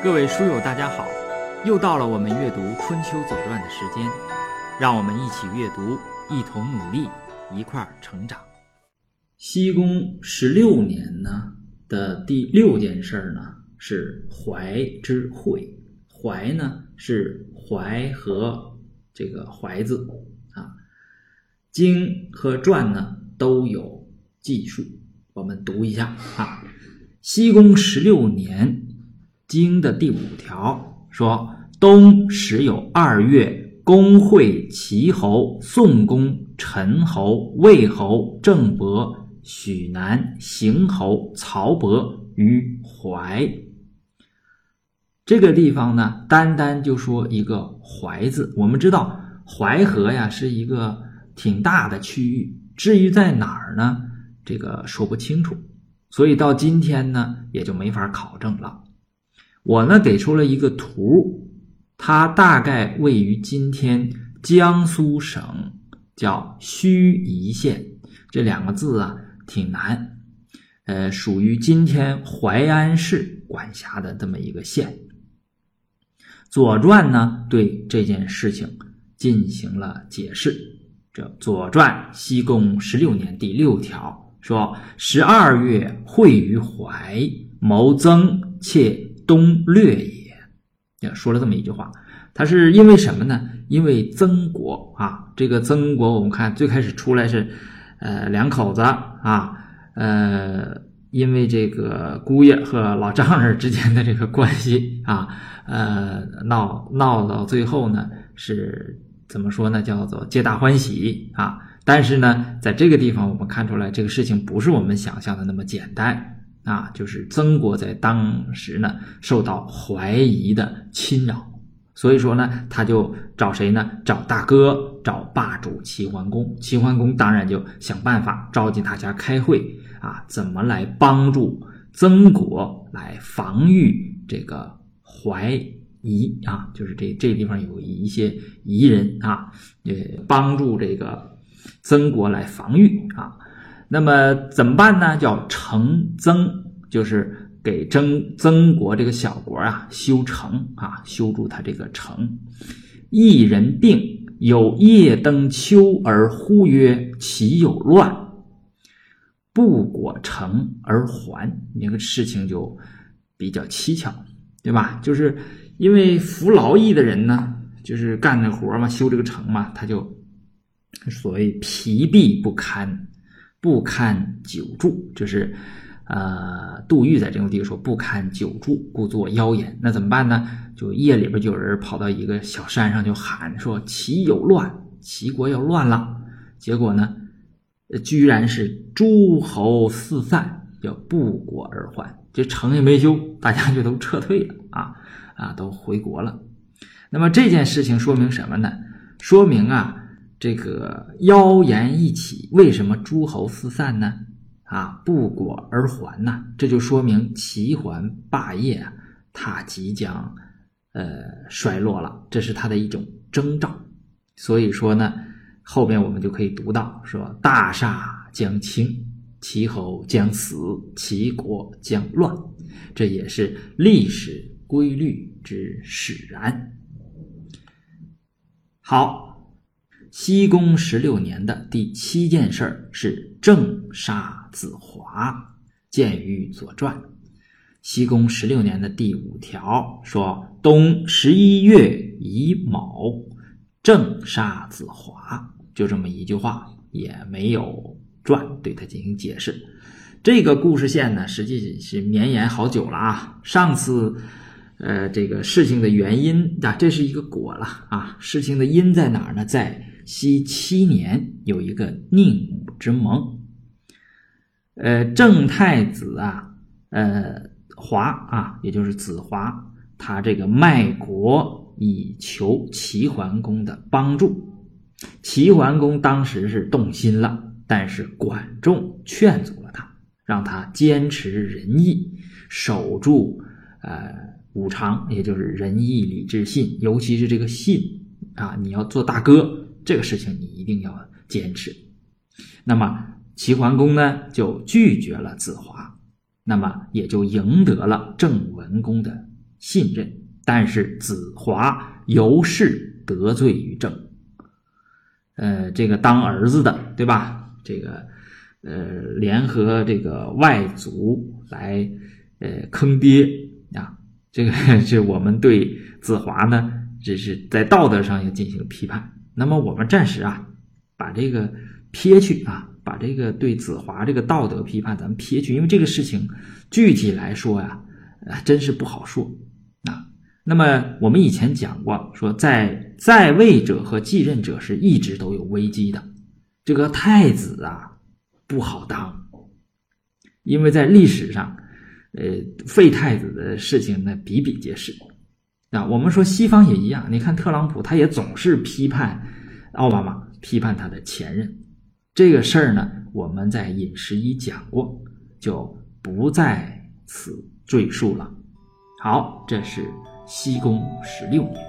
各位书友，大家好！又到了我们阅读《春秋左传》的时间，让我们一起阅读，一同努力，一块儿成长。西宫十六年呢的第六件事儿呢是怀之会，怀呢是淮和这个怀字啊，经和传呢都有记述，我们读一下啊。西宫十六年。经的第五条说：“冬时有二月，公会齐侯、宋公、陈侯、魏侯、郑伯、许南、邢侯、曹伯于淮。”这个地方呢，单单就说一个“淮”字。我们知道淮河呀是一个挺大的区域，至于在哪儿呢，这个说不清楚，所以到今天呢，也就没法考证了。我呢给出了一个图，它大概位于今天江苏省叫盱眙县，这两个字啊挺难，呃，属于今天淮安市管辖的这么一个县。《左传》呢对这件事情进行了解释，这《左传》西贡十六年第六条说：“十二月会于淮，谋增妾。”东略也，也说了这么一句话，他是因为什么呢？因为曾国啊，这个曾国，我们看最开始出来是，呃，两口子啊，呃，因为这个姑爷和老丈人之间的这个关系啊，呃，闹闹到最后呢，是怎么说呢？叫做皆大欢喜啊。但是呢，在这个地方我们看出来，这个事情不是我们想象的那么简单。啊，就是曾国在当时呢受到怀疑的侵扰，所以说呢，他就找谁呢？找大哥，找霸主齐桓公。齐桓公当然就想办法召集大家开会啊，怎么来帮助曾国来防御这个怀疑啊？就是这这地方有一些夷人啊，也帮助这个曾国来防御啊。那么怎么办呢？叫成增，就是给曾曾国这个小国啊修城啊，修筑他这个城。一人病，有夜登丘而呼曰：“其有乱？”不果成而还。那个事情就比较蹊跷，对吧？就是因为服劳役的人呢，就是干这活嘛，修这个城嘛，他就所谓疲弊不堪。不堪久住，就是，呃，杜预在这种地方说不堪久住，故作妖言。那怎么办呢？就夜里边就有人跑到一个小山上，就喊说：“齐有乱，齐国要乱了。”结果呢，居然是诸侯四散，叫不果而还。这城也没修，大家就都撤退了啊啊，都回国了。那么这件事情说明什么呢？说明啊。这个妖言一起，为什么诸侯四散呢？啊，不果而还呢？这就说明齐桓霸业啊，他即将呃衰落了，这是他的一种征兆。所以说呢，后边我们就可以读到说：大厦将倾，齐侯将死，齐国将乱。这也是历史规律之使然。好。西宫十六年的第七件事儿是正杀子华，见于《左传》。西宫十六年的第五条说：“冬十一月乙卯，正杀子华。”就这么一句话，也没有传对他进行解释。这个故事线呢，实际是绵延好久了啊。上次，呃，这个事情的原因啊，这是一个果了啊。事情的因在哪儿呢？在。西七年有一个宁武之盟，呃，郑太子啊，呃，华啊，也就是子华，他这个卖国以求齐桓公的帮助。齐桓公当时是动心了，但是管仲劝阻了他，让他坚持仁义，守住呃五常，也就是仁义礼智信，尤其是这个信啊，你要做大哥。这个事情你一定要坚持。那么齐桓公呢，就拒绝了子华，那么也就赢得了郑文公的信任，但是子华尤是得罪于郑。呃，这个当儿子的，对吧？这个呃，联合这个外族来呃坑爹啊！这个是我们对子华呢，这是在道德上要进行批判。那么我们暂时啊，把这个撇去啊，把这个对子华这个道德批判咱们撇去，因为这个事情具体来说呀，啊，真是不好说啊。那么我们以前讲过，说在在位者和继任者是一直都有危机的。这个太子啊不好当，因为在历史上，呃，废太子的事情那比比皆是。啊，我们说西方也一样，你看特朗普他也总是批判奥巴马，批判他的前任。这个事儿呢，我们在饮食一讲过，就不在此赘述了。好，这是西宫十六年。